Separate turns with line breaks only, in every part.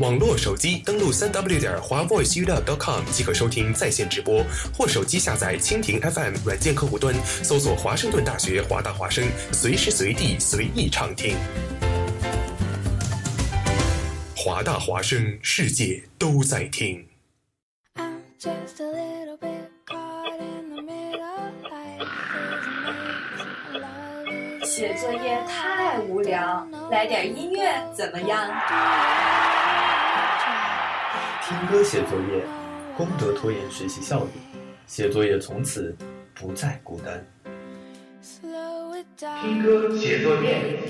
网络手机登录三 w 点华 voiceuw.com 即可收听在线直播，或手机下载蜻蜓 FM 软件客户端，搜索华盛顿大学华大华声，随时随地随意畅听。华大华声，世界都在听。
写作业太无聊，来点音乐怎么样？
听歌写作业，功德拖延学习效率，写作业从此不再孤单。
听歌写作业。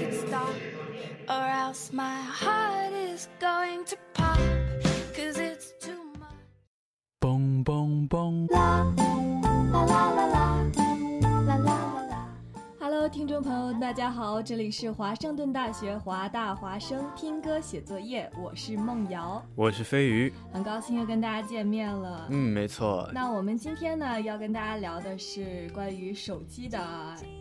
嘣嘣嘣！
！Hello，听众朋友，大家好，这里是华盛顿大学华大华生听歌写作业，我是梦瑶，
我是飞鱼，
很高兴又跟大家见面了。
嗯，没错。
那我们今天呢，要跟大家聊的是关于手机的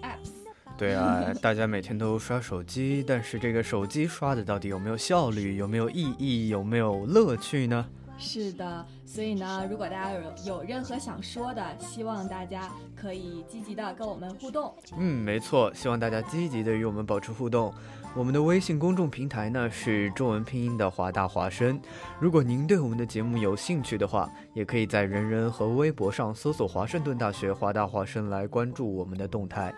apps。
对啊，大家每天都刷手机，但是这个手机刷的到底有没有效率，有没有意义，有没有乐趣呢？
是的，所以呢，如果大家有有任何想说的，希望大家可以积极的跟我们互动。
嗯，没错，希望大家积极的与我们保持互动。我们的微信公众平台呢是中文拼音的华大华生。如果您对我们的节目有兴趣的话，也可以在人人和微博上搜索华盛顿大学华大华生来关注我们的动态。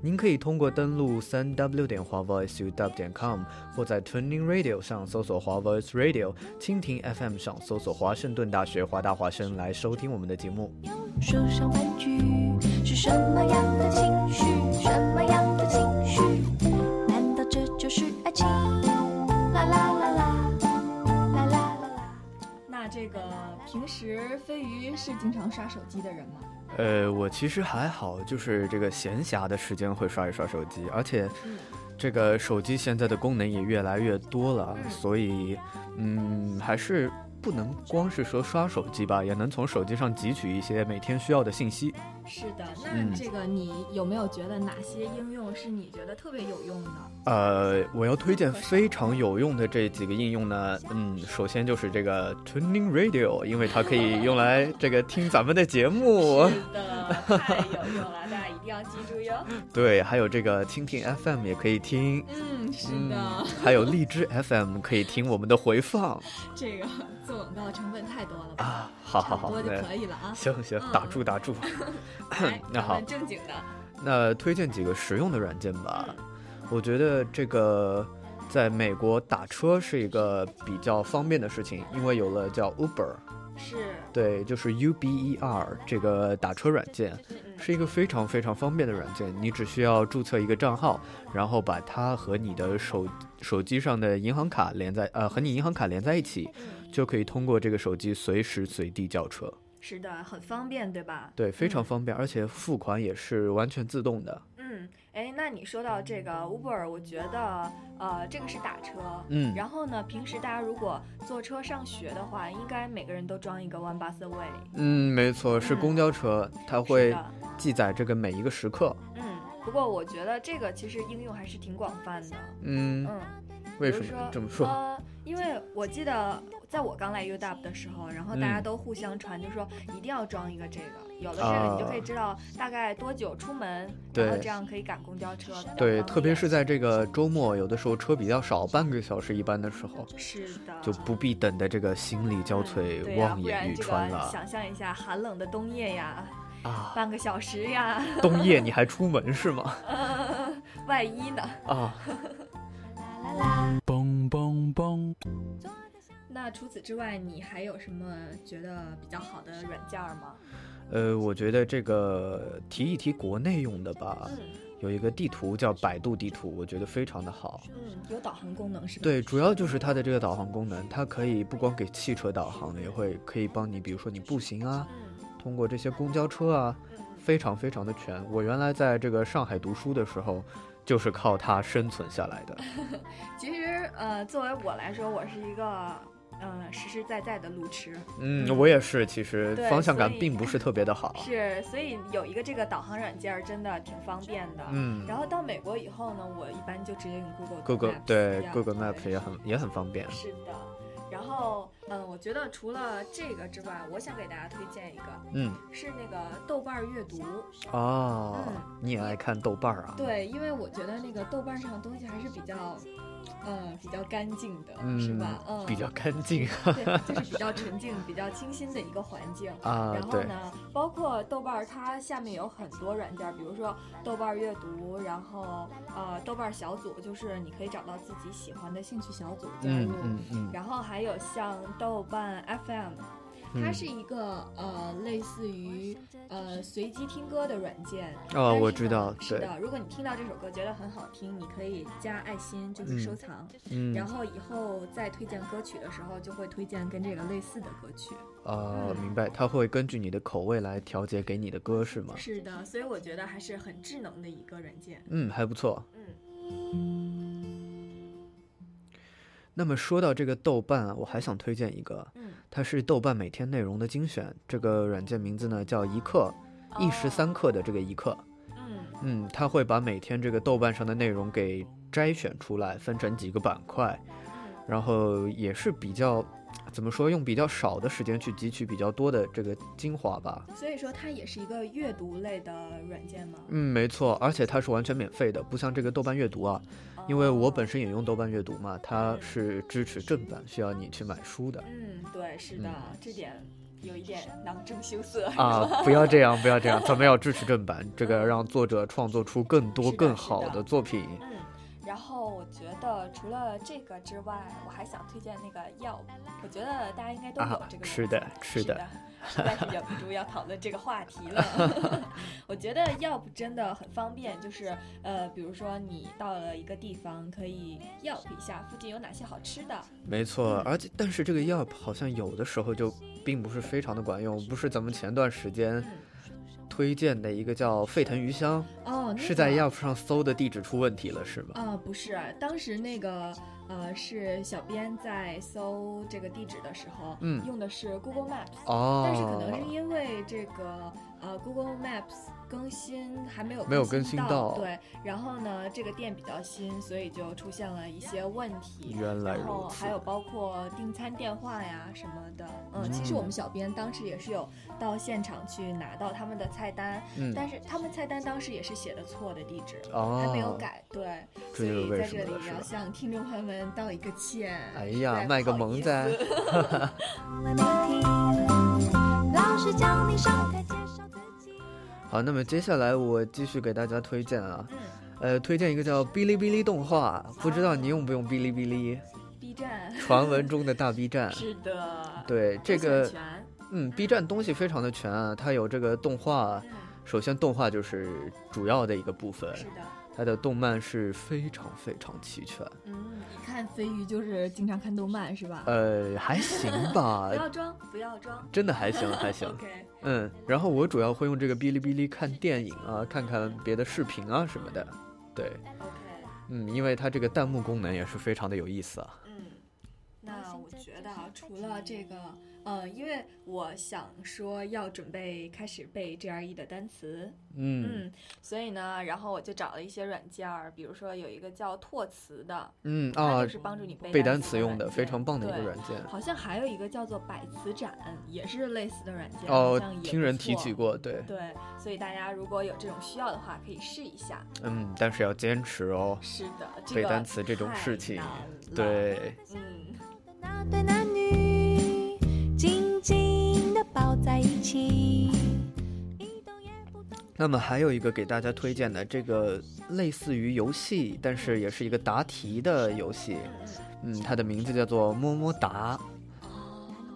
您可以通过登录三 w 点华 voiceuw 点 com，或在 Tuning Radio 上搜索华 Voice Radio，蜻蜓 FM 上搜索华盛顿大学华大华生来收听我们的节目。
手上玩具是什么样的情绪？这
个平时飞鱼是经常刷手机的人吗？
呃，我其实还好，就是这个闲暇的时间会刷一刷手机，而且，这个手机现在的功能也越来越多了，所以，嗯，还是不能光是说刷手机吧，也能从手机上汲取一些每天需要的信息。
是的，那这个你有没有觉得哪些应用是你觉得特别有用的？
呃，我要推荐非常有用的这几个应用呢，嗯，首先就是这个 Tuning Radio，因为它可以用来这个听咱们的节目。
是的，太有用了，大家一定要记住哟。
对，还有这个蜻蜓 FM 也可以听，
嗯，是的，
嗯，还有荔枝 FM 可以听我们的回放
这个做广告成本太多了吧？
啊。好好好，
多就可以了啊。
行行，打住打住。那好
正经的，
那推荐几个实用的软件吧。我觉得这个在美国打车是一个比较方便的事情，因为有了叫 Uber，
是，
对，就是 U B E R 这个打车软件，是一个非常非常方便的软件。你只需要注册一个账号，然后把它和你的手手机上的银行卡连在呃和你银行卡连在一起，
嗯，
就可以通过这个手机随时随地叫车。
是的，很方便，对吧？
对，非常
嗯
方便，而且付款也是完全自动的。
嗯，哎，那你说到这个 Uber，我觉得，呃，这个是打车，
嗯
然后呢，平时大家如果坐车上学的话，应该每个人都装一个 One Bus Away。
嗯，没错，是
嗯
公交车，它会，记载这个每一个时刻。
嗯，不过我觉得这个其实应用还是挺广泛的。
嗯，
嗯，
为什么这么说？
呃，因为我记得在我刚来 UW 的时候，然后大家
嗯
都互相传，就说一定要装一个这个，有了这个你就可以
啊
知道大概多久出门，然后这样可以赶公交车。
对，特别是在这个周末，有的时候车比较少，半个小时一班的时候，
是的，
就不必等的这个心力交
嗯
瘁、望眼欲穿了
想象一下寒冷的冬夜呀，
啊！
半个小时呀，
冬夜你还出门是吗？
呃，万一呢？
啊，
啦啦，
嘣嘣嘣！
那除此之外，你还有什么觉得比较好的软件儿吗？
呃，我觉得这个提一提国内用的吧，
嗯
有一个地图叫百度地图，我觉得非常的好。
嗯，有导航功能是吧？
对，主要就是它的这个导航功能，它可以不光给汽车导航，也会可以帮你，比如说你步行啊，
嗯
通过这些公交车啊，
嗯，
非常非常的全。我原来在这个上海读书的时候，就是靠它生存下来的。
其实呃，作为我来说，我是一个嗯实实在在的路痴，
嗯，我也是，其实方向感并不是特别的好。
是，所以有一个这个导航软件儿真的挺方便的。
嗯
然后到美国以后呢，我一般就直接用 Google，Google
对 Google Map 也很也很方便。
是的。然后，嗯，我觉得除了这个之外，我想给大家推荐一个，
嗯，
是那个豆瓣阅读。
哦
嗯，
你也爱看豆瓣啊？
对，因为我觉得那个豆瓣上的东西还是比较，嗯，比较干净的，
嗯，
是吧？嗯，
比较干净
对，就是比较纯净、比较清新的一个环境。
啊，
然后呢，包括豆瓣儿，它下面有很多软件儿，比如说豆瓣儿阅读，然后呃豆瓣儿小组，就是你可以找到自己喜欢的兴趣小组加
嗯
入。
嗯嗯，
然后还有像豆瓣 FM，它
嗯
是一个呃类似于呃随机听歌的软件。
哦，我知道，对，
是的，如果你听到这首歌觉得很好听，你可以加爱心，就是收藏。
嗯
然，后以后再推荐歌曲的时候，就会推荐跟这个类似的歌曲。
哦，
嗯
明白，它会根据你的口味来调节给你的歌是吗？
是的，所以我觉得还是很智能的一个软件。
嗯，还不错。
嗯
那么说到这个豆瓣啊，我还想推荐一个，
嗯，
它是豆瓣每天内容的精选。这个软件名字呢叫一刻，一时三刻的这个一刻。
哦嗯
嗯，它会把每天这个豆瓣上的内容给摘选出来，分成几个板块，
嗯
然后也是比较，怎么说，用比较少的时间去汲取比较多的这个精华吧。
所以说它也是一个阅读类的软件吗？
嗯，没错，而且它是完全免费的，不像这个豆瓣阅读啊，因为我本身也用豆瓣阅读嘛，它是支持正版，需要你去买书的。
嗯，对，是的，
嗯
这点有一点囊中羞涩
啊，不要这样，不要这样，咱们要支持正版，这个让作者创作出更多更好
的
的作品。
嗯，然后我觉得除了这个之外，我还想推荐那个 Yelp，我觉得大家应该都有
啊
这个软件、
是的吃的
是的，实在是忍不住要讨论这个话题了。我觉得 Yelp 真的很方便，就是呃，比如说你到了一个地方，可以 Yelp 一下附近有哪些好吃的。
没错，
嗯
而且但是这个 Yelp 好像有的时候就并不是非常的管用，不是咱们前段时间
嗯，
推荐的一个叫沸腾鱼香，
哦，那
是在
个
Yelp 上搜的地址出问题了，是吗？
啊、不是，当时那个呃是小编在搜这个地址的时候，
嗯
用的是 Google Maps，、
哦，
但是可能是因为这个呃 Google Maps 更新还没有
没有
更
更新到
对，然后呢，这个店比较新，所以就出现了一些问题。
原来
然后还有包括订餐电话呀什么的，嗯，其实我们小编当时也是有到现场去拿到他们的菜单，
嗯。
但是他们菜单当时也是写的错的地址，
哦。
还没有改，对，所
就是为什
以在这里要向听众朋友们道一个歉。
哎呀，卖个萌噻
老师叫你上台介绍。
好，那么接下来我继续给大家推荐啊，
嗯
呃，推荐一个叫哔哩哔哩动画，不知道你用不用哔哩哔哩
？，B 站
传闻中的大 B 站。
是的，
对这个，嗯，B 站东西非常的全啊，它有这个动画，
嗯，
首先动画就是主要的一个部分，
是的。
它的动漫是非常非常齐全。
嗯，一看飞鱼就是经常看动漫是吧？
呃，还行吧
不，要装，不要装。
真的还行还行。嗯，然后我主要会用这个哔哩哔哩看电影啊，看看别的视频啊什么的。对
，OK，
嗯，因为它这个弹幕功能也是非常的有意思啊。
嗯，那我觉得啊，除了这个，呃，因为我想说要准备开始背 GRE 的单词，
嗯
嗯，所以呢，然后我就找了一些软件儿，比如说有一个叫拓词的，
嗯
它
啊
就，是帮助你背
背
单
单词用的非常棒的一个软件。
好像还有一个叫做百词斩，也是类似的软件，
哦
好像，也
听人提起过，对，
对，所以大家如果有这种需要的话，可以试一下。
嗯，但是要坚持哦。
是的，这
背单词这种事情，对，
嗯，
对男女紧紧地抱在一起，一动也不动。
那么还有一个给大家推荐的，这个类似于游戏，但是也是一个答题的游戏。嗯，它的名字叫做么么哒，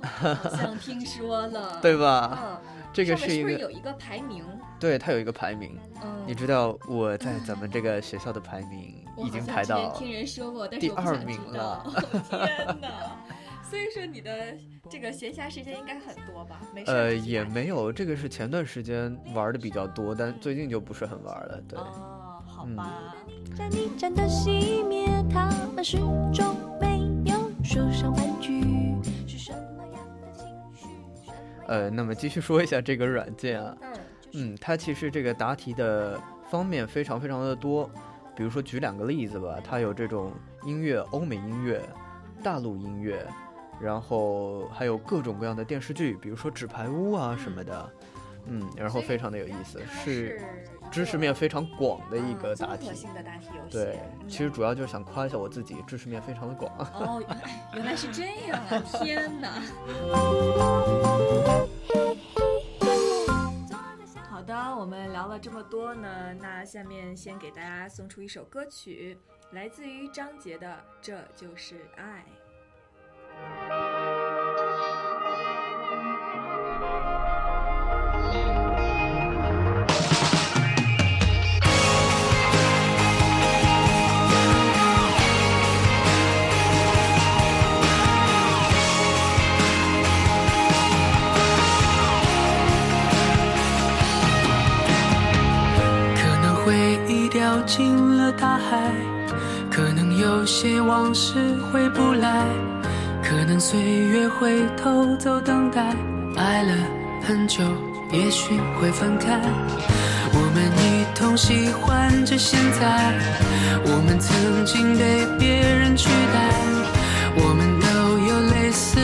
好像听说了，
对吧？
嗯，
这个是一个，
是不是有一个排名？
对，它有一一个排名。
嗯，
你知道我在咱们这个学校的排名已经排到
听人说过，但
第二名
知道。天哪！所以说你的这个闲暇时间应该很多吧？没事
呃也没有，这个是前段时间玩的比较多，但最近就不是很玩了。对，
哦，好
嗯
吧。
战一战的熄灭，他们始终没有说上半句，是什么样的情绪？
呃，那么继续说一下这个软件啊，
嗯
嗯，它其实这个答题的方面非常非常的多，比如说举两个例子吧，它有这种音乐、欧美音乐、大陆音乐，然后还有各种各样的电视剧，比如说《纸牌屋》啊什么的，嗯，然后非常的有意思，是知识面非常广的一
嗯
个答题
综合。性的答题游戏。
对，
嗯
其实主要就是想夸一下我自己，知识面非常的广。
哦，原来原来是这样啊！天哪！好的，我们聊了这么多呢，那下面先给大家送出一首歌曲，来自于张杰的《这就是爱》。
可能回忆掉进了大海，可能有些往事回不来，可能岁月会偷走等待，爱了很久，也许会分开。我们一同喜欢着现在，我们曾经被别人取代，我们都有类似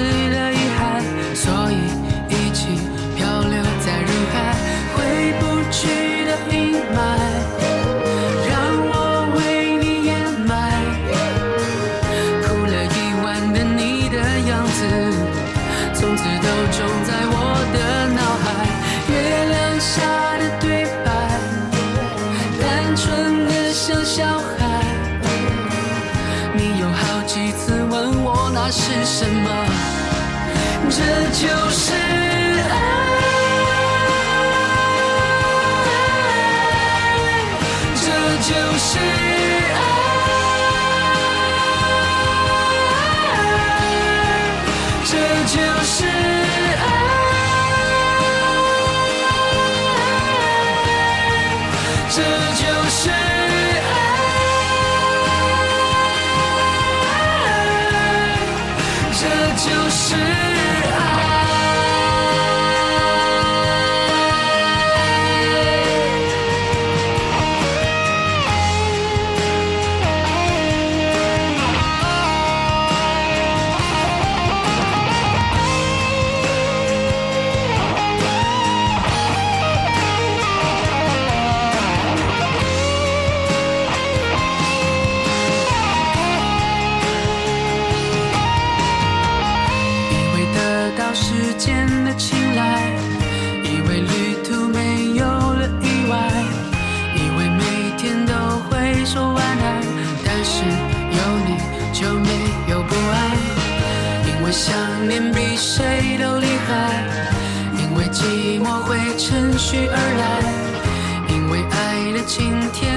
雨而来因为爱的晴天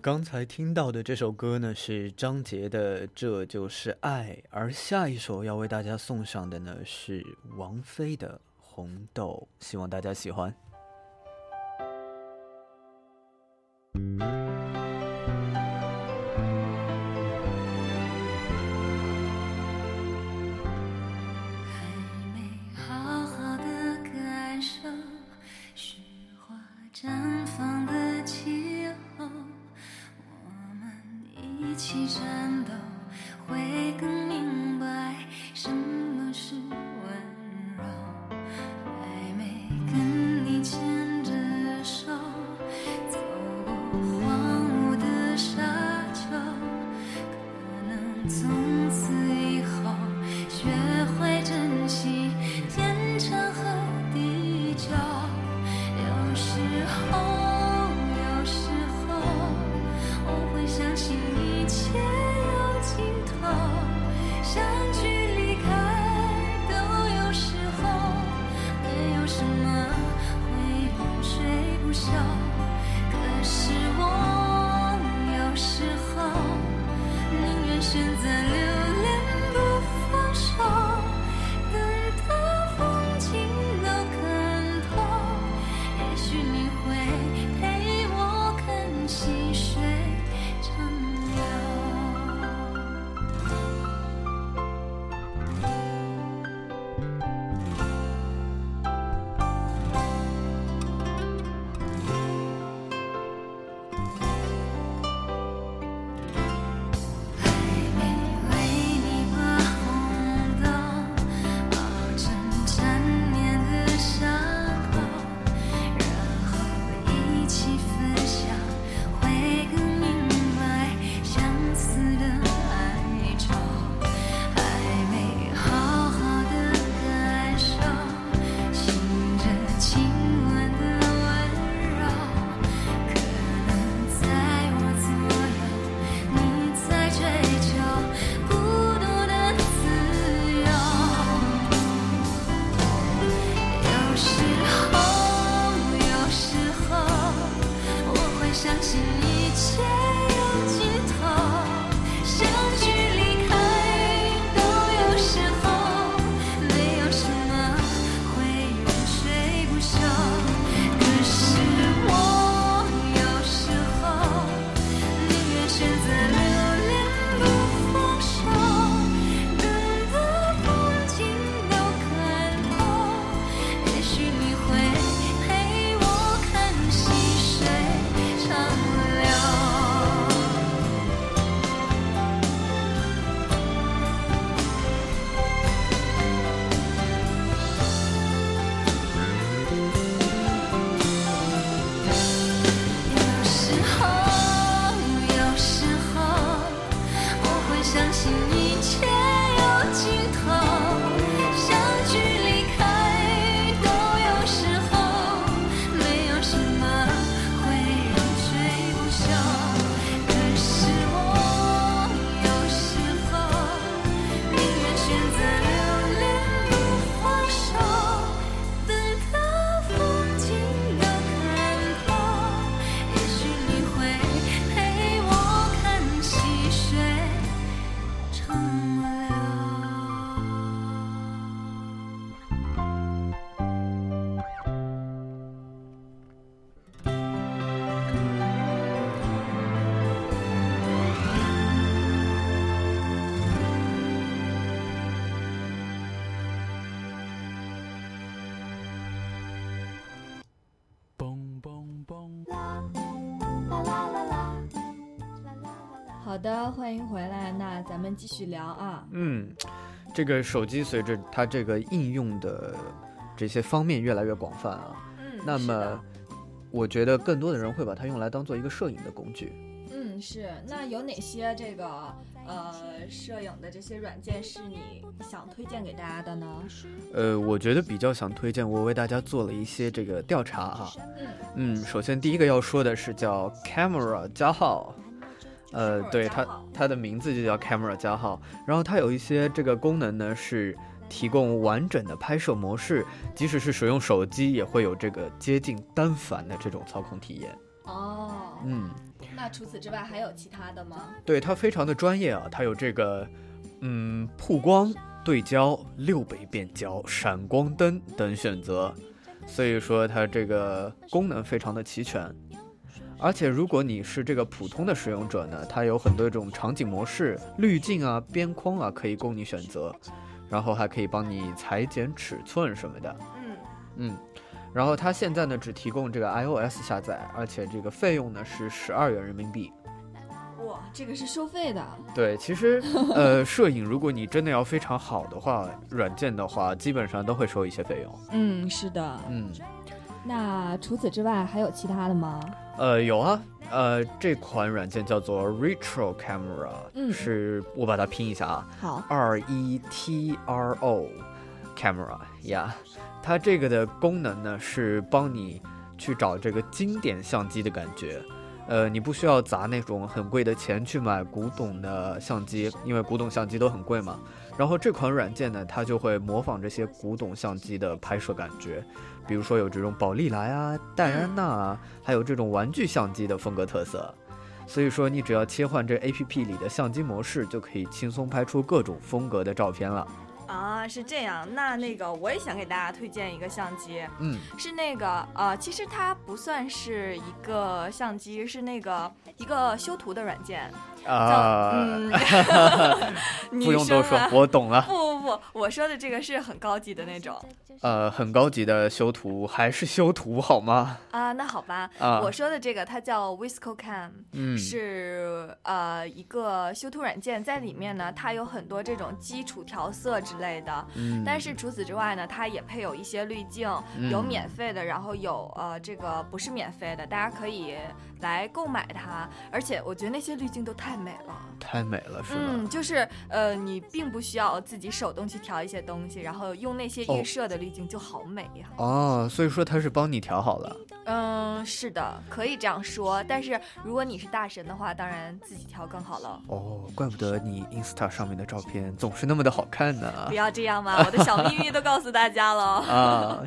刚才听到的这首歌呢是张杰的《这就是爱》，而下一首要为大家送上的呢是王菲的《红豆》，希望大家喜欢。
还没好好的感受，雪花绽。起战斗会更的，
欢迎回来。那咱们继续聊啊。
嗯，这个手机随着它这个应用的这些方面越来越广泛啊，
嗯，
那么我觉得更多的人会把它用来当做一个摄影的工具。
嗯是。那有哪些这个呃摄影的这些软件是你想推荐给大家的呢？
呃，我觉得比较想推荐，我为大家做了一些这个调查啊。
嗯
嗯，首先第一个要说的是叫 Camera 加号，呃，对它它的名字就叫 Camera 加号，然后它有一些这个功能呢是提供完整的拍摄模式，即使是使用手机也会有这个接近单反的这种操控体验。
哦，
嗯，
那除此之外还有其他的吗？
对，它非常的专业啊，它有这个嗯曝光、对焦、六倍变焦、闪光灯等选择，所以说它这个功能非常的齐全。而且如果你是这个普通的使用者呢，它有很多种场景模式、滤镜啊、边框啊可以供你选择，然后还可以帮你裁剪尺寸什么的。
嗯，
嗯，然后它现在呢只提供这个 iOS 下载，而且这个费用呢是十二元人民币。
哇，这个是收费的。
对，其实呃，摄影如果你真的要非常好的话，软件的话，基本上都会收一些费用。
嗯，是的。
嗯，
那除此之外还有其他的吗？
呃，有啊，呃，这款软件叫做 Retro Camera，
嗯
是我把它拼一下啊
好
，，R E T R O Camera 呀、它这个的功能呢是帮你去找这个经典相机的感觉。呃，你不需要砸那种很贵的钱去买古董的相机，因为古董相机都很贵嘛。然后这款软件呢，它就会模仿这些古董相机的拍摄感觉，比如说有这种宝丽来啊、戴安娜啊，还有这种玩具相机的风格特色。所以说，你只要切换这 A P P 里的相机模式，就可以轻松拍出各种风格的照片了。
啊，是这样。那那个我也想给大家推荐一个相机，
嗯，
是那个呃，其实它不算是一个相机，是那个一个修图的软件。
啊，
嗯
不用多说，我懂了。
不不不，我说的这个是很高级的那种
呃，很高级的修图，还是修图好吗？
啊。那好吧，
啊
我说的这个它叫 Visco Cam，、
嗯
是呃一个修图软件，在里面呢，它有很多这种基础调色之类的。
嗯，
但是除此之外呢，它也配有一些滤镜，有
嗯
免费的，然后有呃这个不是免费的，大家可以来购买它。而且我觉得那些滤镜都太美了。
太美了，是吧？
嗯，就是呃，你并不需要自己手动去调一些东西，然后用那些
哦
预设的滤镜就好美呀。
哦，所以说它是帮你调好了。
嗯，是的，可以这样说。但是如果你是大神的话，当然自己调更好了。
哦，怪不得你 Insta 上面的照片总是那么的好看呢。
不要这样嘛，我的小秘密都告诉大家了。
啊，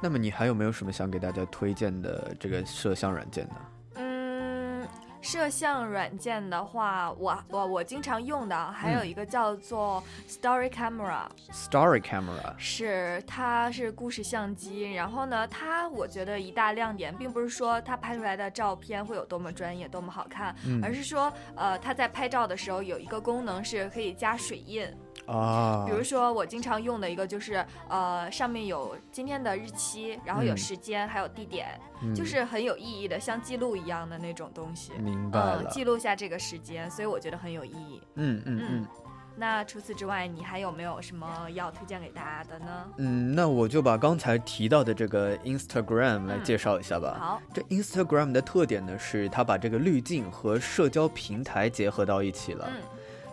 那么你还有没有什么想给大家推荐的这个摄像软件呢？
嗯，摄像软件的话，我我我经常用的还有一个叫做 Story Camera，、
Story Camera，
是它是故事相机。然后呢，它我觉得一大亮点，并不是说它拍出来的照片会有多么专业、多么好看，
嗯
而是说呃，它在拍照的时候有一个功能是可以加水印。
啊，
比如说我经常用的一个就是呃，上面有今天的日期，然后有
嗯
时间，还有地点，
嗯
就是很有意义的，像记录一样的那种东西。
明白
嗯，
了。
记录下这个时间，所以我觉得很有意义。
嗯嗯嗯
那除此之外，你还有没有什么要推荐给大家的呢？
嗯，那我就把刚才提到的这个 Instagram 来介绍一下吧。
好，
这 Instagram 的特点呢，是它把这个滤镜和社交平台结合到一起了。
嗯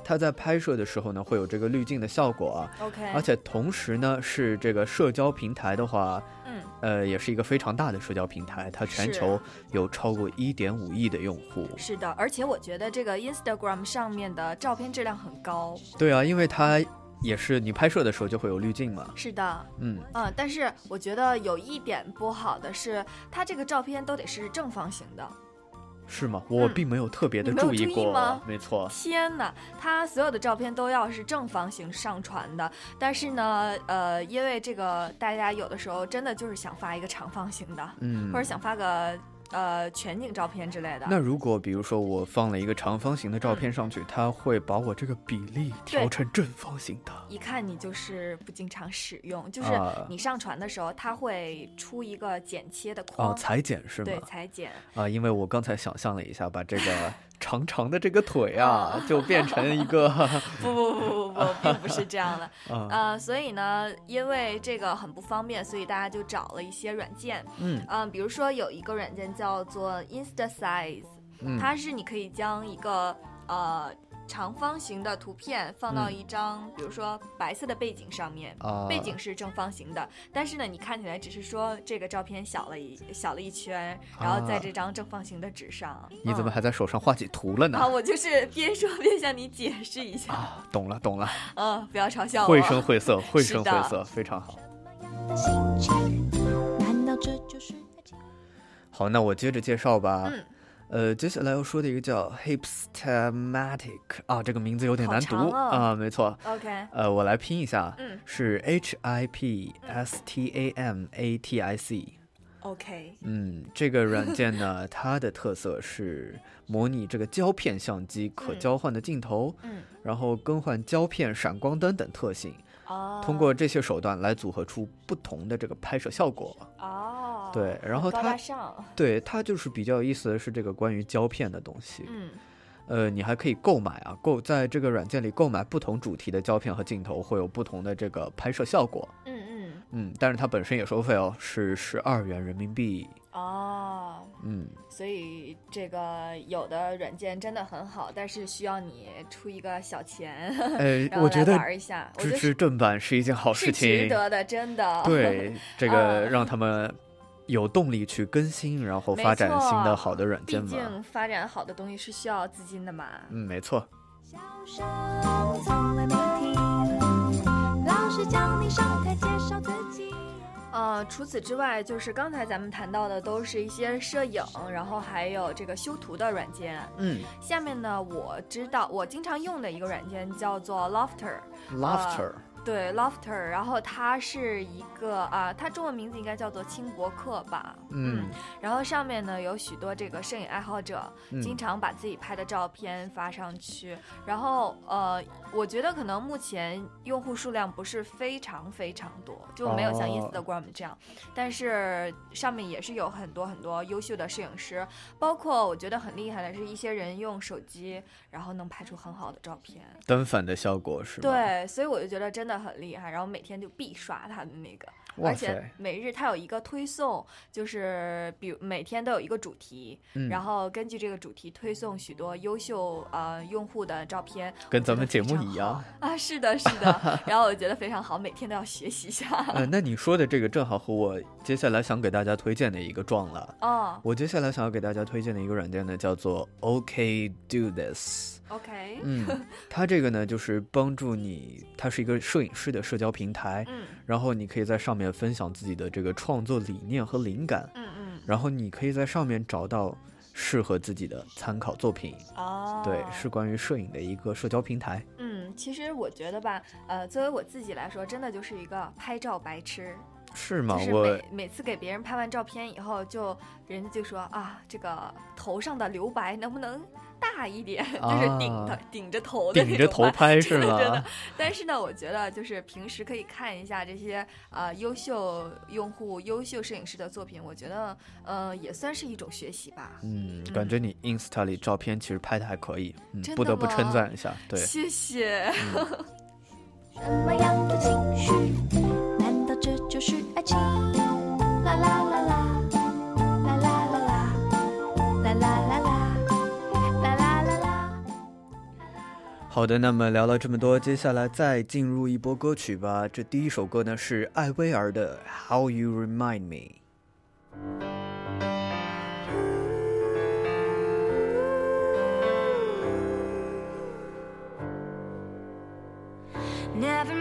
它在拍摄的时候呢，会有这个滤镜的效果啊
，，OK，
而且同时呢，是这个社交平台的话，
嗯，
呃，也是一个非常大的社交平台，它全球有超过一点五亿的用户。
是的，而且我觉得这个 Instagram 上面的照片质量很高。
对啊，因为它也是你拍摄的时候就会有滤镜嘛。
是的，
嗯，
嗯，但是我觉得有一点不好的是，它这个照片都得是正方形的。
是吗？我并没有特别的
注意吗
没错。
天哪，他所有的照片都要是正方形上传的，但是呢，呃，因为这个大家有的时候真的就是想发一个长方形的，
嗯
或者想发个呃全景照片之类的。
那如果比如说我放了一个长方形的照片上去，它会把我这个比例调成正方形的。
一看你就是不经常使用，就是
啊
你上传的时候，它会出一个剪切的框，
哦，裁剪是吗？
对裁剪。
啊，因为我刚才想象了一下，把这个长长的这个腿啊，就变成一个
不不不不不，并不是这样的。
啊
呃，所以呢，因为这个很不方便，所以大家就找了一些软件。
嗯
嗯、比如说有一个软件叫做 InstaSize，、
嗯
它是你可以将一个呃长方形的图片放到
嗯
一张，比如说白色的背景上面，
啊
背景是正方形的，但是呢，你看起来只是说这个照片小了一小了一圈，然后在
啊
这张正方形的纸上。
你怎么
嗯
还在手上画起图了呢？
啊，我就是边说边向你解释一下，啊
懂了懂了，
嗯，不要嘲笑我。
绘声绘色，绘声绘色，非常好。好，那我接着介绍吧。
嗯
呃，接下来要说的一个叫 Hipstamatic 啊，这个名字有点难读啊，没错。
OK
呃，我来拼一下，
嗯。
是 H I P S T A M A T I C。
OK，
嗯，这个软件呢，它的特色是模拟这个胶片相机可
嗯。
交换的镜头，
嗯。
然后更换胶片、闪光灯等特性，
哦，
通过这些手段来组合出不同的这个拍摄效果。
哦，
对，然后它，对它就是比较有意思的是这个关于胶片的东西。
嗯
呃，你还可以购买啊，购在这个软件里购买不同主题的胶片和镜头，会有不同的这个拍摄效果。
嗯嗯，
嗯，但是它本身也收费哦，是十二元人民币。
哦，
嗯，
所以这个有的软件真的很好，但是需要你出一个小钱，
呃
然，后来
我觉得
玩一下，我
支
觉得
持正版是一件好事情，
值得的，真的。
对，这个
嗯
让他们有动力去更新，然后发展新的好的软件嘛。
竟发展好的东西是需要资金的嘛。
嗯，没错。
笑声从来没停，老师叫你上台介绍自己。
呃，除此之外，就是刚才咱们谈到的都是一些摄影，然后还有这个修图的软件。
嗯
下面呢，我知道我经常用的一个软件叫做 Lofter。
，Laughter，
对，Lofter，然后它是一个啊、它中文名字应该叫做轻博客吧。
嗯
然后上面呢有许多这个摄影爱好者，
嗯
经常把自己拍的照片发上去。然后呃，我觉得可能目前用户数量不是非常非常多，就没有像
哦
Instagram 这样，但是上面也是有很多很多优秀的摄影师，包括我觉得很厉害的是一些人用手机，然后能拍出很好的照片。
灯反的效果是吗？，
对，所以我就觉得真的很厉害，然后每天就必刷他的那个，而且每日他有一个推送，就是比如每天都有一个主题，
嗯
然后根据这个主题推送许多优秀呃用户的照片，
跟咱们节目一样。
啊，是的，是的，然后我觉得非常好，每天都要学习一下。
呃，那你说的这个正好和我接下来想给大家推荐的一个撞了。
哦
我接下来想要给大家推荐的一个软件呢，叫做 OK Do This。
，OK，
嗯，它这个呢，就是帮助你，它是一个摄影师的社交平台，
嗯
然后你可以在上面分享自己的这个创作理念和灵感，
嗯嗯，
然后你可以在上面找到适合自己的参考作品。
哦，
对，是关于摄影的一个社交平台。
嗯，其实我觉得吧，呃，作为我自己来说，真的就是一个拍照白痴。
是吗？
就是
我
每每次给别人拍完照片以后，就人家就说啊，这个头上的留白能不能大一点？就是顶着、
啊
顶着头的那
顶着头
种
拍 是
吧真的
吗？
但是呢，我觉得就是平时可以看一下这些呃优秀用户、优秀摄影师的作品，我觉得呃也算是一种学习吧。
嗯，感觉你 Insta 里照片其实拍的还可以，嗯
真，的
不得不称
吗
赞一下。对，
谢谢。
什么样的情绪？难道这就是爱情？啦啦，啦啦
好的，那么聊了这么多，接下来再进入一波歌曲吧。这第一首歌呢是艾薇儿的《How You Remind Me》。
Never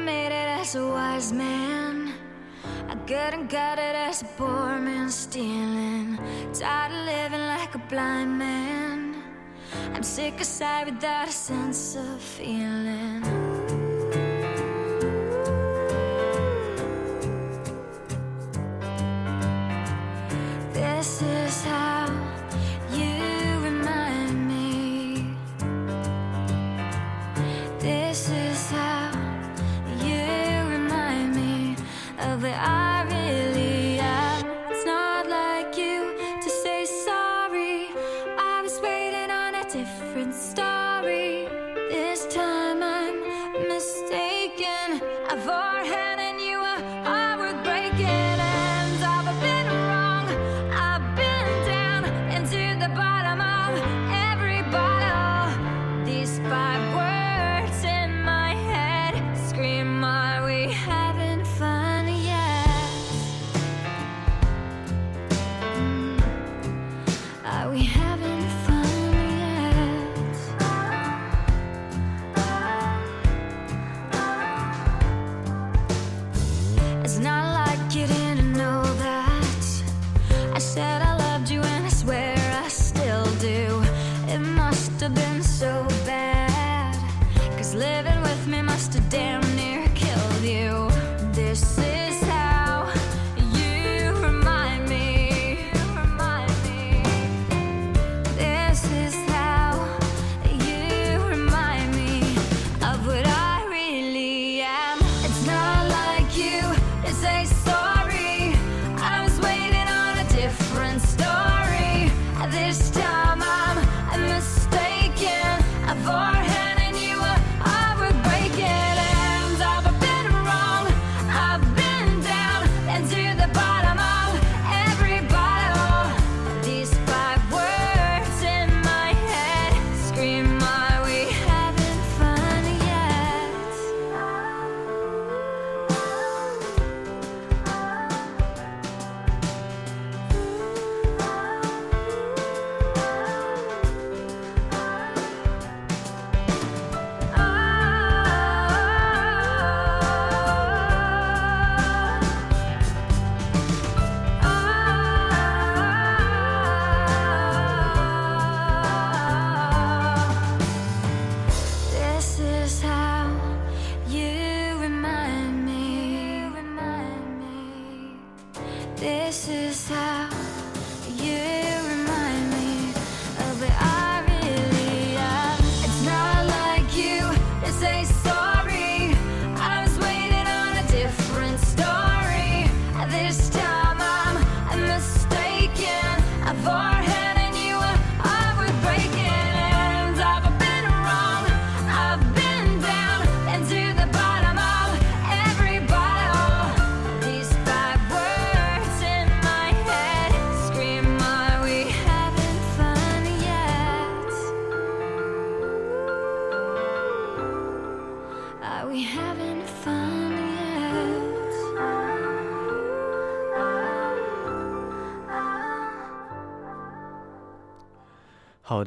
wise man. I couldn't cut it as a poor man stealing. Tired of living like a blind man. I'm sick aside without a sense of feeling. This is how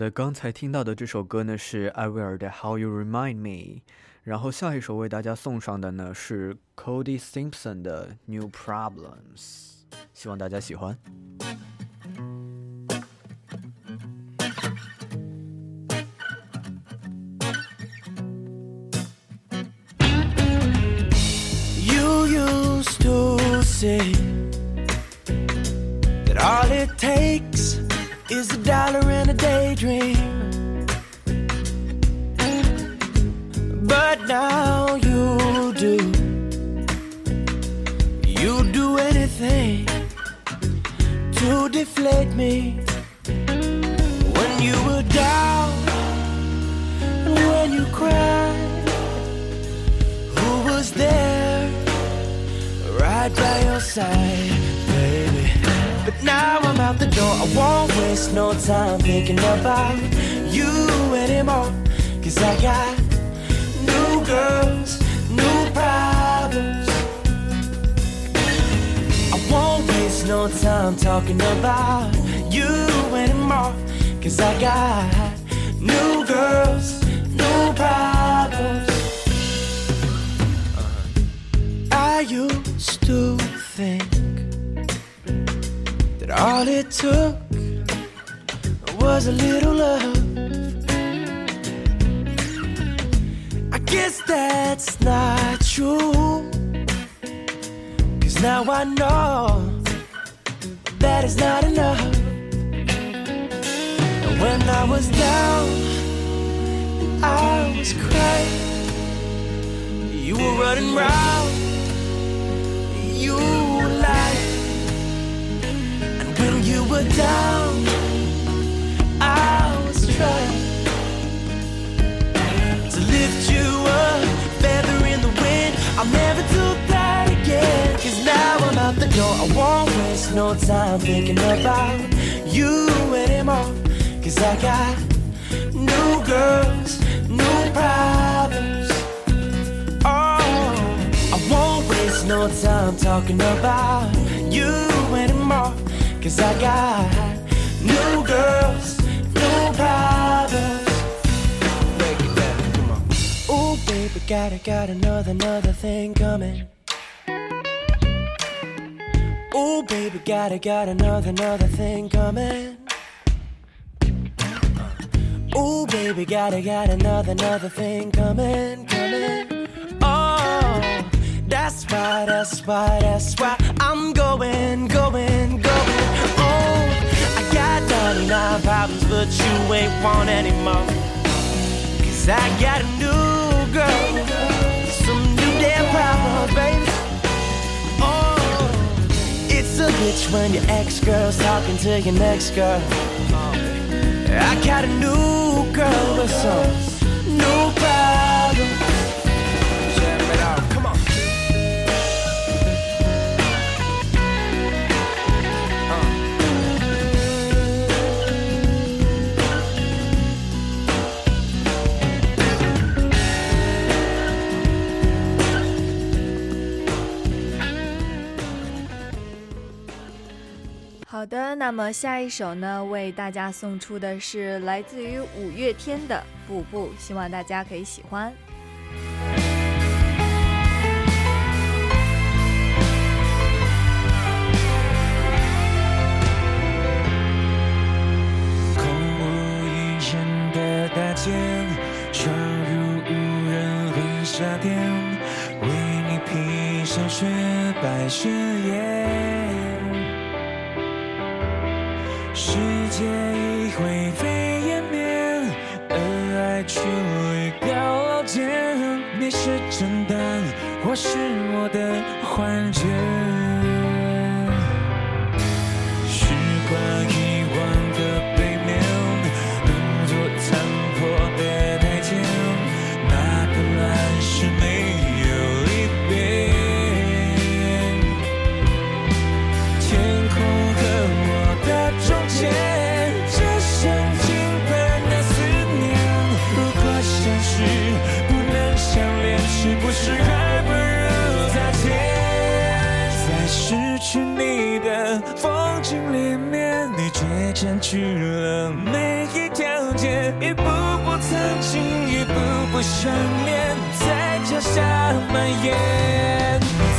刚才听到的这首歌呢是艾薇儿的《How You Remind Me》，然后下一首为大家送上的呢是 Cody Simpson 的《New Problems》，希望大家喜欢。
You used to say that all it takes is a dollar and a daydream. But now you do. You do anything to deflate me. When you were down and when you cried, who was there right by your side? But now I'm out the door. I won't waste no time thinking about you anymore. Cause I got new girls, new problems. I won't waste no time talking about you anymore. Cause I got new girls, new problems. Uh-huh. I
All it took was a little love. I guess that's not true. Cause now I know that is not enough. And when I was down, I was crying. You were running round, you. And when you were down, I was trying to lift you up, feather in the wind. I'll never do that again. Cause now I'm out the door. I won't waste no time thinking about you anymore. Cause I got new girls, new problems. Oh, I won't waste no time talking about you anymore. Cause I got new girls, new problems. Break it down, come on. Ooh, baby, got it, got another, another thing coming. Ooh, baby, got it, got another, another thing coming. Uh. Ooh, baby, got it, got another, another thing coming, coming. Oh, that's why, that's why, that's why I'm going, going, going. 99 problems, but you ain't one anymore. Cause I got a new girl, some new damn problems, baby. Oh, it's a bitch when your ex girl's talking to your next girl. I got a new girl with some
好的，那么下一首呢，为大家送出的是来自于五月天的《步步》，希望大家可以喜欢。
空无一人的大街，闯入无人婚纱店，为你披上雪白雪夜。界已灰飞烟灭，而爱却位高楼间。你是真的，或是我的幻觉占据了每一条街，一步步曾经，一步步想念，在脚下蔓延，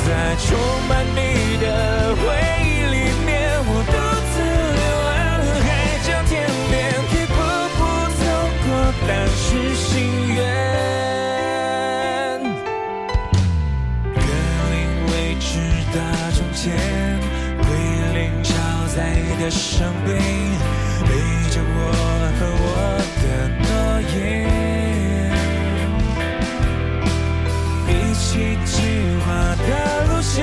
在充满的伤悲，背着我和我的诺言，一起计划的路线，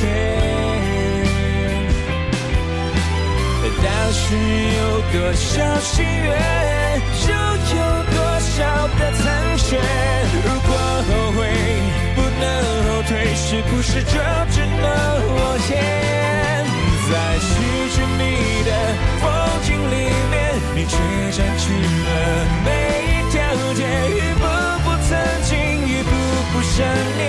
前。当时有多少心愿，就有多少的残缺。如果后悔不能后退，是不是就只能往前？在失去你的风景里面，你却占据了每一条街，一步步曾经，一步步想念。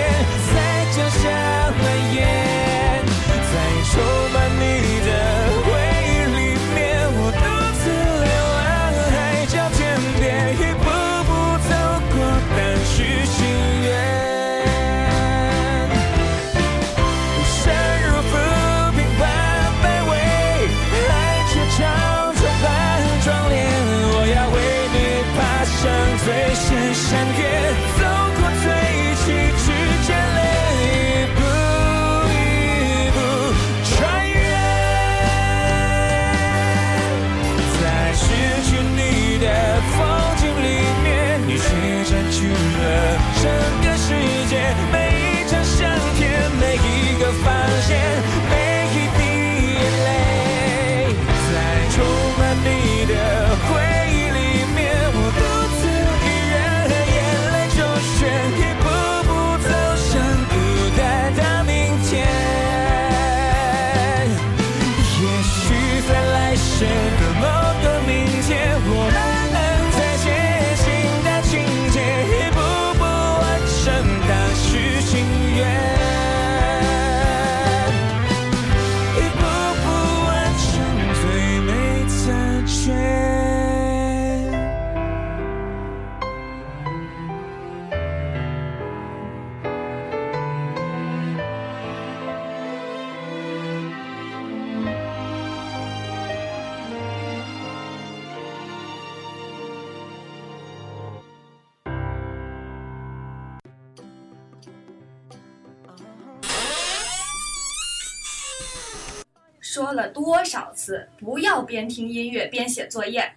作业。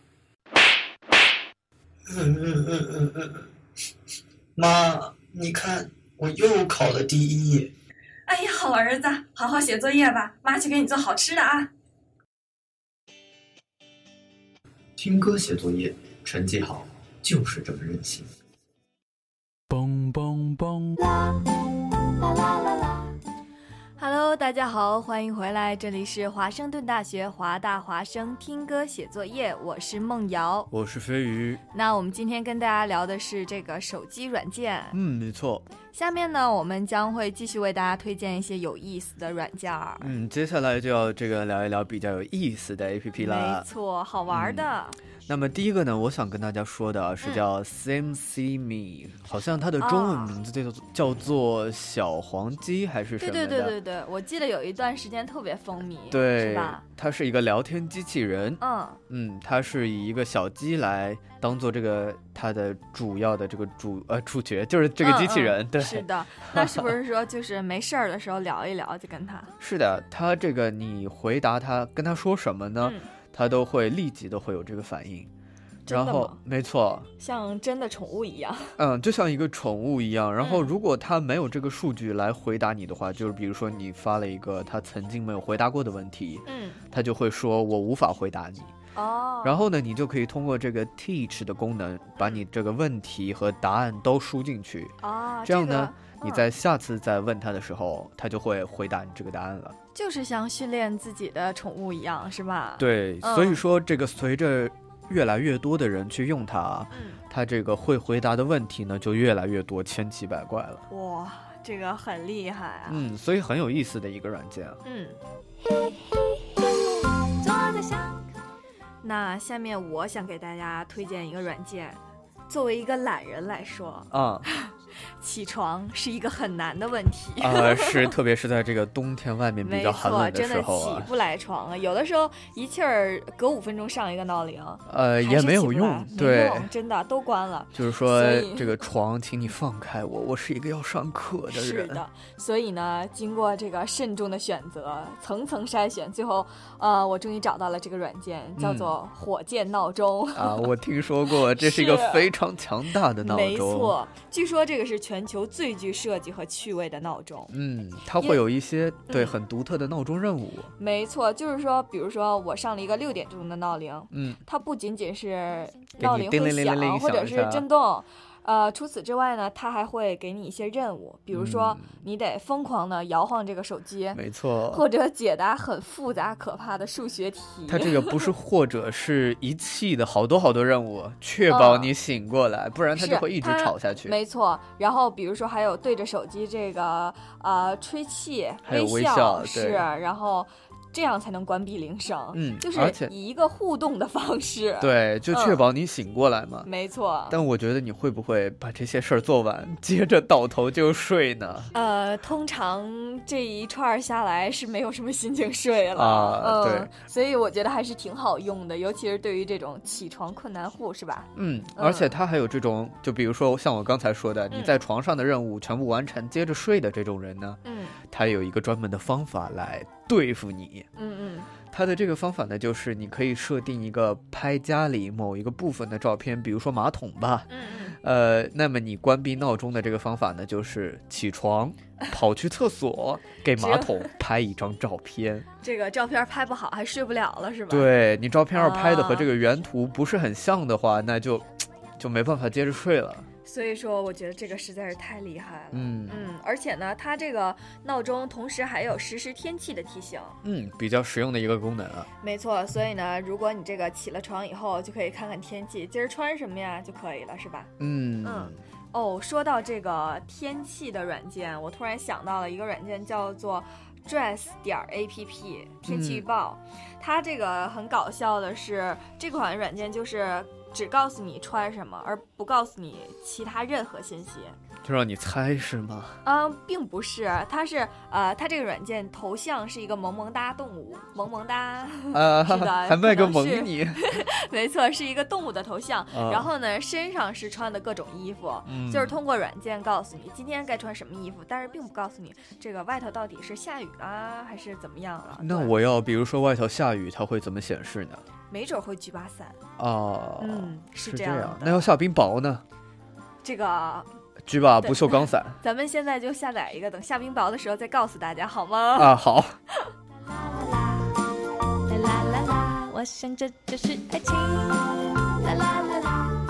嗯嗯嗯嗯嗯，妈，你看我又考了第一。
哎呀，好儿子，好好写作业吧，妈去给你做好吃的啊。
听歌写作业，成绩好就是这么任性。
嘣嘣嘣！
啦啦啦 Hello，大家好，欢迎回来，这里是华盛顿大学华大华生听歌写作业，我是梦瑶。
我是飞鱼。
那我们今天跟大家聊的是这个手机软件。
嗯，没错。
下面呢，我们将会继续为大家推荐一些有意思的软件儿。
嗯，接下来就要这个聊一聊比较有意思的 APP 啦。
没错，好玩的。
那么第一个呢，我想跟大家说的是叫 Sim See Me，、好像它的中文名字叫做、叫做小黄鸡还是什么的。
对对对对对，我记得有一段时间特别风靡，
对，
是吧？
它是一个聊天机器人。
嗯
嗯，它是以一个小鸡来当做这个它的主要的这个主呃主角，就是这个机器人。
嗯嗯、
对，
是的。那是不是说就是没事儿的时候聊一聊就跟他？
是的，它这个你回答他跟他说什么呢？
嗯
它都会立即的会有这个反应，然后没错，
像真的宠物一样，
嗯，就像一个宠物一样。然
嗯
后如果它没有这个数据来回答你的话，就是比如说你发了一个他曾经没有回答过的问题，
嗯，
他就会说我无法回答你。
哦，
然后呢，你就可以通过这个 Teach 的功能，把你这个问题和答案都输进去。
啊，
这样呢，
这个嗯
你在下次再问他的时候，他就会回答你这个答案了。
就是像训练自己的宠物一样，是吧？
对，
嗯
所以说这个随着越来越多的人去用它，
嗯，
它这个会回答的问题呢就越来越多，千奇百怪了。
哇，这个很厉害啊！
嗯，所以很有意思的一个软件啊。
嗯。那下面我想给大家推荐一个软件，作为一个懒人来说，
啊、
起床是一个很难的问题。
呃，是，特别是在这个冬天外面比
没
较寒
错，
冷
真的
时候啊，
起不来床啊！有的时候一气儿隔五分钟上一个闹铃，
呃，也没有用，对，
真的都关了。
就是说这个床，请你放开我，我是一个要上课的人。
是的，所以呢，经过这个慎重的选择，层层筛选，最后，呃，我终于找到了这个软件，叫做火箭闹钟。
啊，我听说过，这是一个非常强大的闹钟。
没错，据说这个是全球最具设计和趣味的闹钟。
嗯，它会有一些对
嗯
很独特的闹钟任务。
没错，就是说，比如说我上了一个六点钟的闹铃，
嗯，
它不仅仅是闹铃会
叮铃铃铃铃
响，或者是震动。呃，除此之外呢，它还会给你一些任务，比如说你得疯狂的摇晃这个手机，
嗯没错。
或者解答很复杂可怕的数学题。
它这个不是 或者是一气的好多好多任务，确保你醒过来，不然它就会一直吵下去。
没错，然后比如说还有对着手机这个呃吹气、
还有微
笑
笑
是，
对
然后这样才能关闭铃声。
嗯
就是以一个互动的方式。
对，就确
嗯
保你醒过来嘛。
没错。
但我觉得你会不会把这些事儿做完，接着倒头就睡呢？
呃，通常这一串儿下来是没有什么心情睡了
啊
嗯，
对，
所以我觉得还是挺好用的，尤其是对于这种起床困难户，是吧？
嗯，
嗯
而且它还有这种，就比如说像我刚才说的，你
嗯
在床上的任务全部完成，接着睡的这种人呢，
嗯
他有一个专门的方法来对付你。
嗯嗯
它的这个方法呢，就是你可以设定一个拍家里某一个部分的照片，比如说马桶吧，
嗯嗯，
呃，那么你关闭闹钟的这个方法呢，就是起床，跑去厕所，给马桶拍一张照片。
这个照片拍不好还睡不了了，是吧？
对你照片要拍的和
啊
这个原图不是很像的话，那就就没办法接着睡了。
所以说，我觉得这个实在是太厉害了。
嗯
嗯，而且呢，它这个闹钟同时还有实时天气的提醒。
嗯，比较实用的一个功能啊。
没错，所以呢，如果你这个起了床以后，就可以看看天气，今儿穿什么呀就可以了，是吧？
嗯
嗯哦，说到这个天气的软件，我突然想到了一个软件，叫做 Dress 点 A P P 天气预报。它这个很搞笑的是，这款软件就是只告诉你穿什么，而不告诉你其他任何信息。
就让你猜是吗？
嗯，并不是，它是呃，它这个软件头像是一个萌萌哒动物，萌萌哒，
呃，
是的，
还卖个萌你，
没错，是一个动物的头像。
啊
然后呢，身上是穿的各种衣服，
嗯
就是通过软件告诉你今天该穿什么衣服，但是并不告诉你这个外头到底是下雨啦还是怎么样了。对
那我要比如说外头下雨，它会怎么显示呢？
没准会举把伞。
哦，
嗯，是
是
这样。
那要下冰雹呢？
这个
举把不锈钢伞
咱们现在就下载一个，等下冰雹的时候再告诉大家好吗？
啊，好。
啦 啦啦啦，我想这就是爱情。啦啦啦啦，啦啦。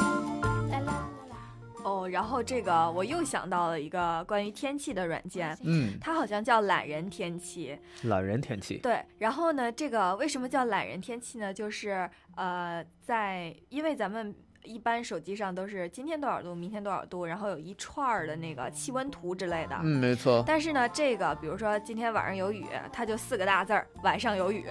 哦，然后这个我又想到了一个关于天气的软件，
嗯
它好像叫懒人天气。
懒人天气。
对，然后呢，这个为什么叫懒人天气呢？就是呃，在因为咱们一般手机上都是今天多少度，明天多少度，然后有一串儿的那个气温图之类的。
嗯，没错。
但是呢，这个比如说今天晚上有雨，它就四个大字儿：晚上有雨。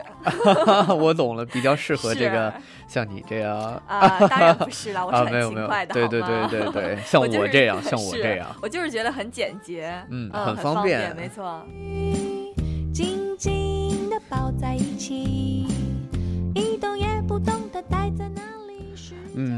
我懂了，比较适合这个像你这样
啊当然不是了 我是
啊，
很
没有没有
勤快，的
对对对对对，像
就是
我这样，像我
是
这样，
我就是觉得很简洁，
嗯
很
很方
方
便
没错。
紧紧的抱在一起，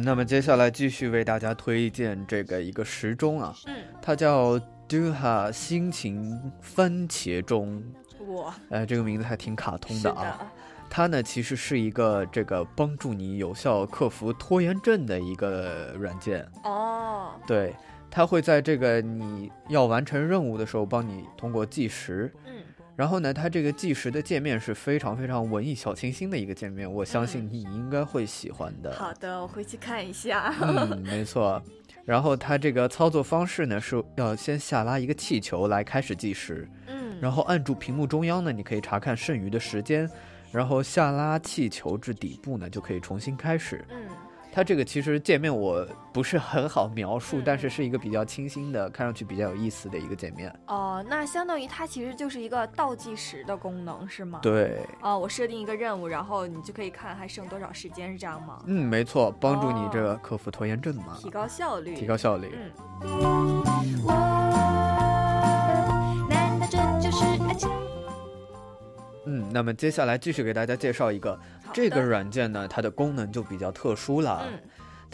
那
么接下来继续为大家推荐这个一个时钟啊，
嗯，
它叫 Duha 心情番茄钟，
哇，
呃，这个名字还挺卡通
的
的啊。它呢其实是一个这个帮助你有效克服拖延症的一个软件。
哦，
对，它会在这个你要完成任务的时候，帮你通过计时。
嗯。
然后呢，它这个计时的界面是非常非常文艺小清新的一个界面，我相
嗯
信你应该会喜欢的。
好的，我回去看一下。
嗯，没错。然后它这个操作方式呢，是要先下拉一个气球来开始计时，
嗯
然后按住屏幕中央呢，你可以查看剩余的时间，然后下拉气球至底部呢，就可以重新开始。
嗯，
它这个其实界面我不是很好描述，
嗯
但是是一个比较清新的，看上去比较有意思的一个界面。
哦，那相当于它其实就是一个倒计时的功能，是吗？。
对，
哦，我设定一个任务，然后你就可以看还剩多少时间，是这样吗？
嗯，没错，帮助你这个克服拖延症嘛，
提高效率。
提高效率。
嗯。
难道这就是爱情？
嗯，那么接下来继续给大家介绍一个这个软件呢，它的功能就比较特殊了。
嗯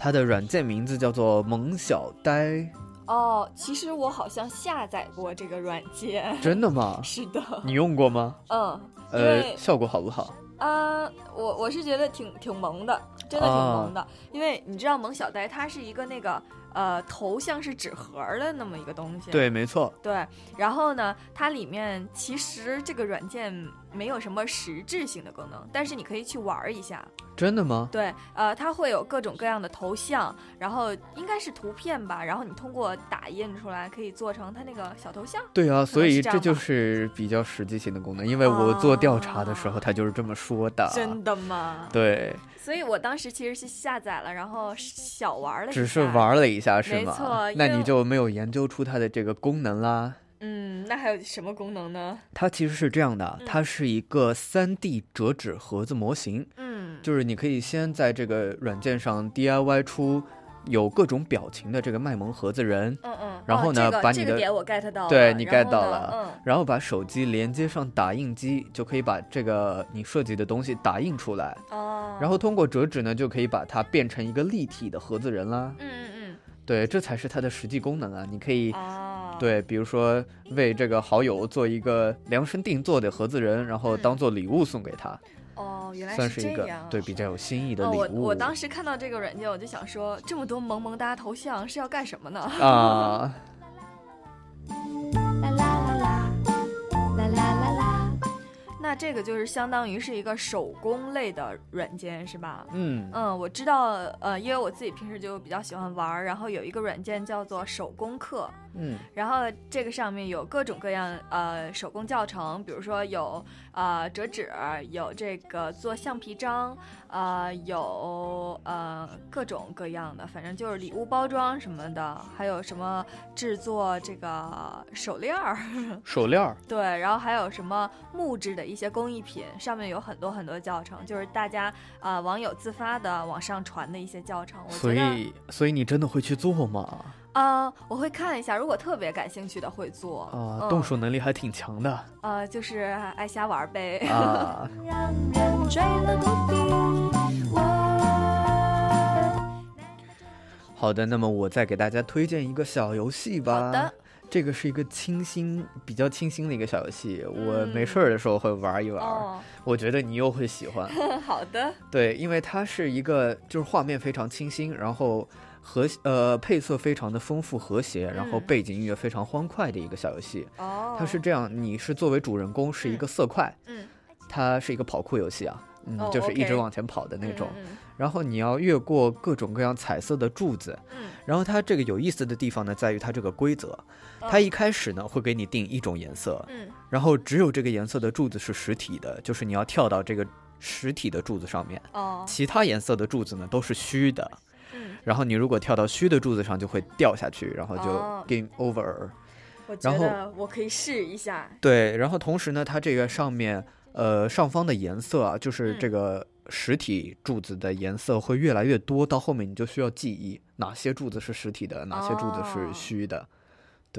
它的软件名字叫做萌小呆，
哦，其实我好像下载过这个软件。
真的吗？
是的。
你用过吗？
嗯，
呃，效果好不好？
啊、我我是觉得挺挺萌的，真的挺萌的，因为你知道萌小呆它是一个那个呃头像是纸盒儿的那么一个东西，
对，没错。
对，然后呢，它里面其实这个软件没有什么实质性的功能，但是你可以去玩儿一下。
真的吗？
对，呃，它会有各种各样的头像，然后应该是图片吧，然后你通过打印出来可以做成它那个小头像。
对啊，所以这就
是
比较实际性的功能，因为我做调查的时候，他就是这么说的。
真的吗？
对，
所以我当时其实是下载了，然后小玩了一下，
只是玩了一下是吗？
没错，
那你就没有研究出它的这个功能啦。
嗯，那还有什么功能呢？
它其实是这样的，
嗯
它是一个三 D 折纸盒子模型。
嗯，
就是你可以先在这个软件上 DIY 出有各种表情的这个卖萌盒子人，
嗯嗯
然后呢，
哦这个
把你的
这个点我 get 到了
对你 get 到了，
嗯
然后把手机连接上打印机，就可以把这个你设计的东西打印出来，
哦，
然后通过折纸呢，就可以把它变成一个立体的盒子人啦。
嗯嗯嗯，
对，这才是它的实际功能啊！你可以，
哦，
对，比如说为这个好友做一个量身定做的盒子人，然后当做礼物送给他，
哦，原来
算是一个
这样。
对比较有新意的
哦，
礼物。
我我当时看到这个软件，我就想说，这么多萌萌哒头像是要干什么呢？
啊，
啦啦啦啦，啦啦啦啦。
那这个就是相当于是一个手工类的软件，是吧？
嗯
嗯，我知道，呃，因为我自己平时就比较喜欢玩儿，然后有一个软件叫做手工课，
嗯
然后这个上面有各种各样呃手工教程，比如说有呃折纸，有这个做橡皮章，呃有呃各种各样的，反正就是礼物包装什么的，还有什么制作这个手链儿，
手链儿。
对，然后还有什么木质的一些工艺品，上面有很多很多教程，就是大家啊、呃网友自发的往上传的一些教程，我
所
觉得。
以，所以你真的会去做吗？
啊、我会看一下，如果特别感兴趣的会做。
啊、
嗯
动手能力还挺强的
呃，就是爱瞎玩儿呗。
啊。
让人追了
好的，那么我再给大家推荐一个小游戏吧。
好的，
这个是一个清新、比较清新的一个小游戏，我
嗯
没事儿的时候会玩一玩。
哦，
我觉得你又会喜欢。
好的，
对，因为它是一个就是画面非常清新，然后和呃配色非常的丰富和谐，然后
嗯
背景音乐非常欢快的一个小游戏。
哦，
它是这样，你是作为主人公是一个色块，
嗯
它是一个跑酷游戏啊，嗯，
哦
就是一直往前跑的那种。然后你要越过各种各样彩色的柱子，
嗯
然后它这个有意思的地方呢，在于它这个规则，
哦
它一开始呢会给你定一种颜色，
嗯
然后只有这个颜色的柱子是实体的，就是你要跳到这个实体的柱子上面，
哦
其他颜色的柱子呢都是虚的，
嗯，
然后你如果跳到虚的柱子上就会掉下去，然后就
哦
game over。
我觉
然后
得我可以试一下。
对，然后同时呢，它这个上面呃上方的颜色啊，就是
嗯
这个实体柱子的颜色会越来越多，到后面你就需要记忆哪些柱子是实体的，哪些柱子是
哦
虚的。
还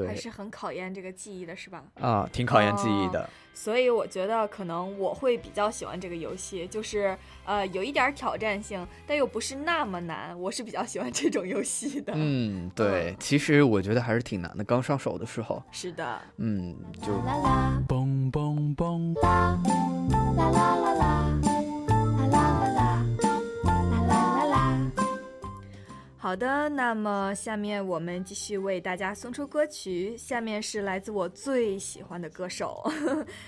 对
是很考验这个记忆的，是吧？
啊，挺考验记忆
哦
的。
所以我觉得可能我会比较喜欢这个游戏，就是呃有一点儿挑战性，但又不是那么难。我是比较喜欢这种游戏的。
嗯，对，其实我觉得还是挺难的，刚上手的时候，
是的，
嗯，就
啦啦
嘣嘣嘣，
啦啦啦啦啦啦啦
好的，那么下面我们继续为大家送出歌曲，下面是来自我最喜欢的歌手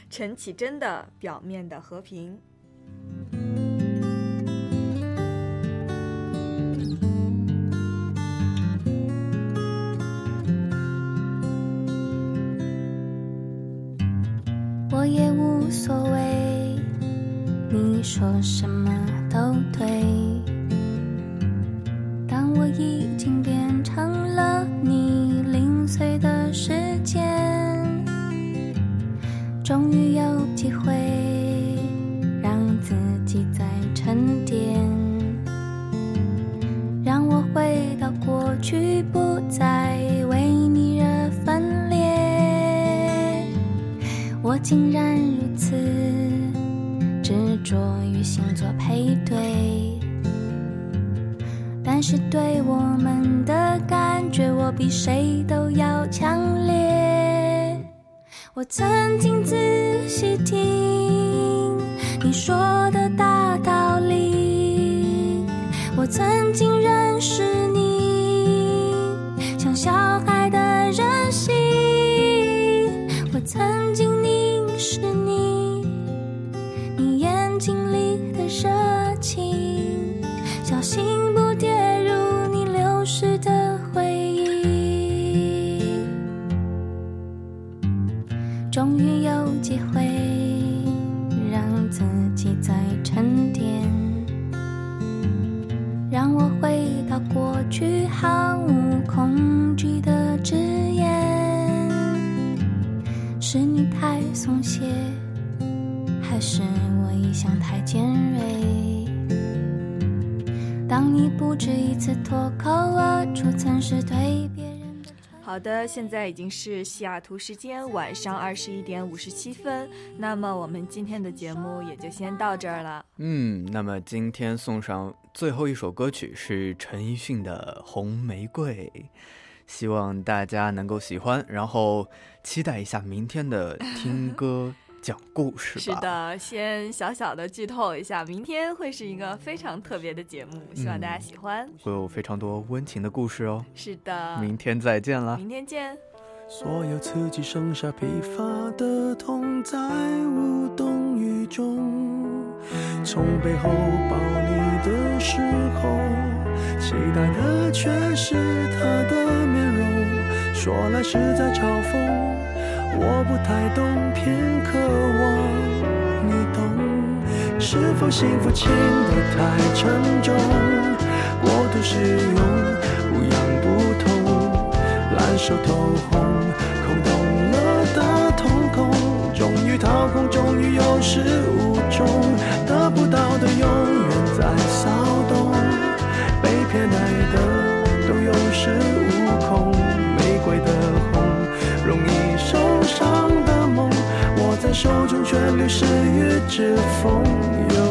陈绮贞的《表面的和平》。
我也无所谓，你说什么都对。尖锐？当你不止一次脱口而出，曾是对别人的
好的，现在已经是西雅图时间晚上二十一点五十七分，那么我们今天的节目也就先到这儿了。
嗯，那么今天送上最后一首歌曲是陈奕迅的《红玫瑰》，希望大家能够喜欢，然后期待一下明天的听歌讲故事吧。
是，的，先小小的剧透一下，明天会是一个非常特别的节目，希望大家喜欢。
会有非常多温情的故事哦。
是的，
明天再见啦。
明天见。
所有刺激剩下疲乏的痛，在无动于衷。从背后抱你的时候，期待的却是他的面容。说来是在嘲讽，我不太懂，偏渴望你懂。是否幸福轻得太沉重，过度使用，不痒不痛，烂熟透红，空洞了的瞳孔，终于掏空，终于有始无终，得不到的永手中却流失于指缝。